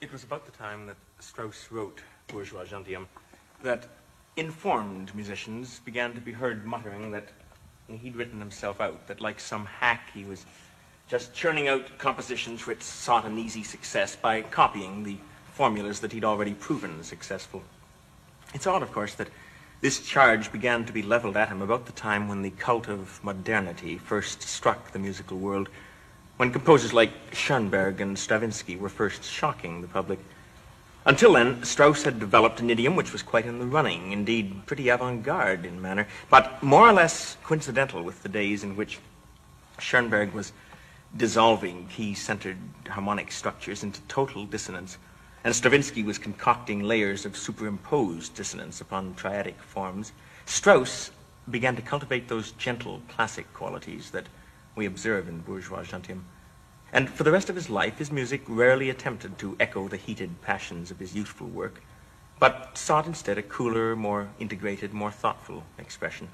It was about the time that Strauss wrote Bourgeois Gentilhomme that informed musicians began to be heard muttering that he'd written himself out, that like some hack he was just churning out compositions which sought an easy success by copying the formulas that he'd already proven successful. It's odd, of course, that this charge began to be leveled at him about the time when the cult of modernity first struck the musical world, when composers like Schoenberg and Stravinsky were first shocking the public. Until then, Strauss had developed an idiom which was quite in the running, indeed pretty avant-garde in manner, but more or less coincidental with the days in which Schoenberg was dissolving key-centered harmonic structures into total dissonance, and Stravinsky was concocting layers of superimposed dissonance upon triadic forms. Strauss began to cultivate those gentle classic qualities that we observe in bourgeois gentilhomme. And for the rest of his life, his music rarely attempted to echo the heated passions of his youthful work, but sought instead a cooler, more integrated, more thoughtful expression.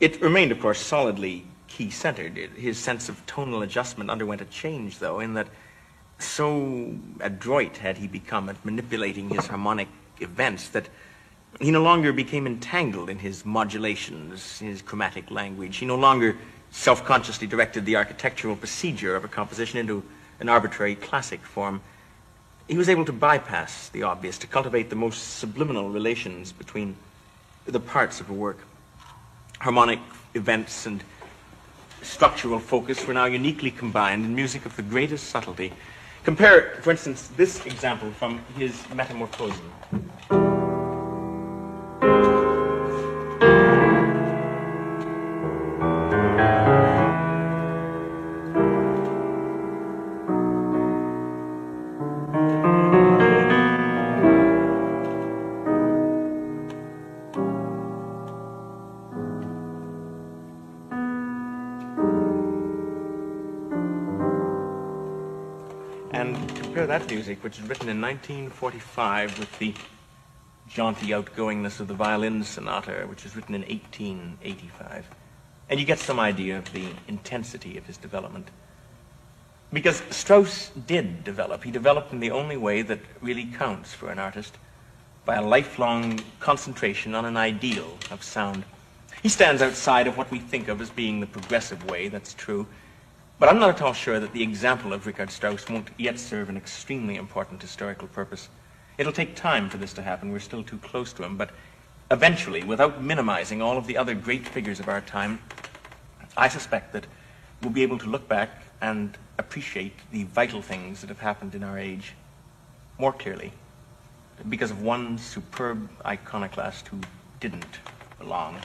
It remained, of course, solidly key-centered. His sense of tonal adjustment underwent a change, though, in that so adroit had he become at manipulating his harmonic events that he no longer became entangled in his modulations, his chromatic language. He no longer self-consciously directed the architectural procedure of a composition into an arbitrary classic form. He was able to bypass the obvious, to cultivate the most subliminal relations between the parts of a work. Harmonic events and structural focus were now uniquely combined in music of the greatest subtlety. Compare, for instance, this example from his Metamorphosen. that music, which is written in 1945 with the jaunty outgoingness of the violin sonata, which was written in 1885. And you get some idea of the intensity of his development. Because Strauss did develop. He developed in the only way that really counts for an artist, by a lifelong concentration on an ideal of sound. He stands outside of what we think of as being the progressive way, that's true. But I'm not at all sure that the example of Richard Strauss won't yet serve an extremely important historical purpose. It'll take time for this to happen. We're still too close to him. But eventually, without minimizing all of the other great figures of our time, I suspect that we'll be able to look back and appreciate the vital things that have happened in our age more clearly because of one superb iconoclast who didn't belong.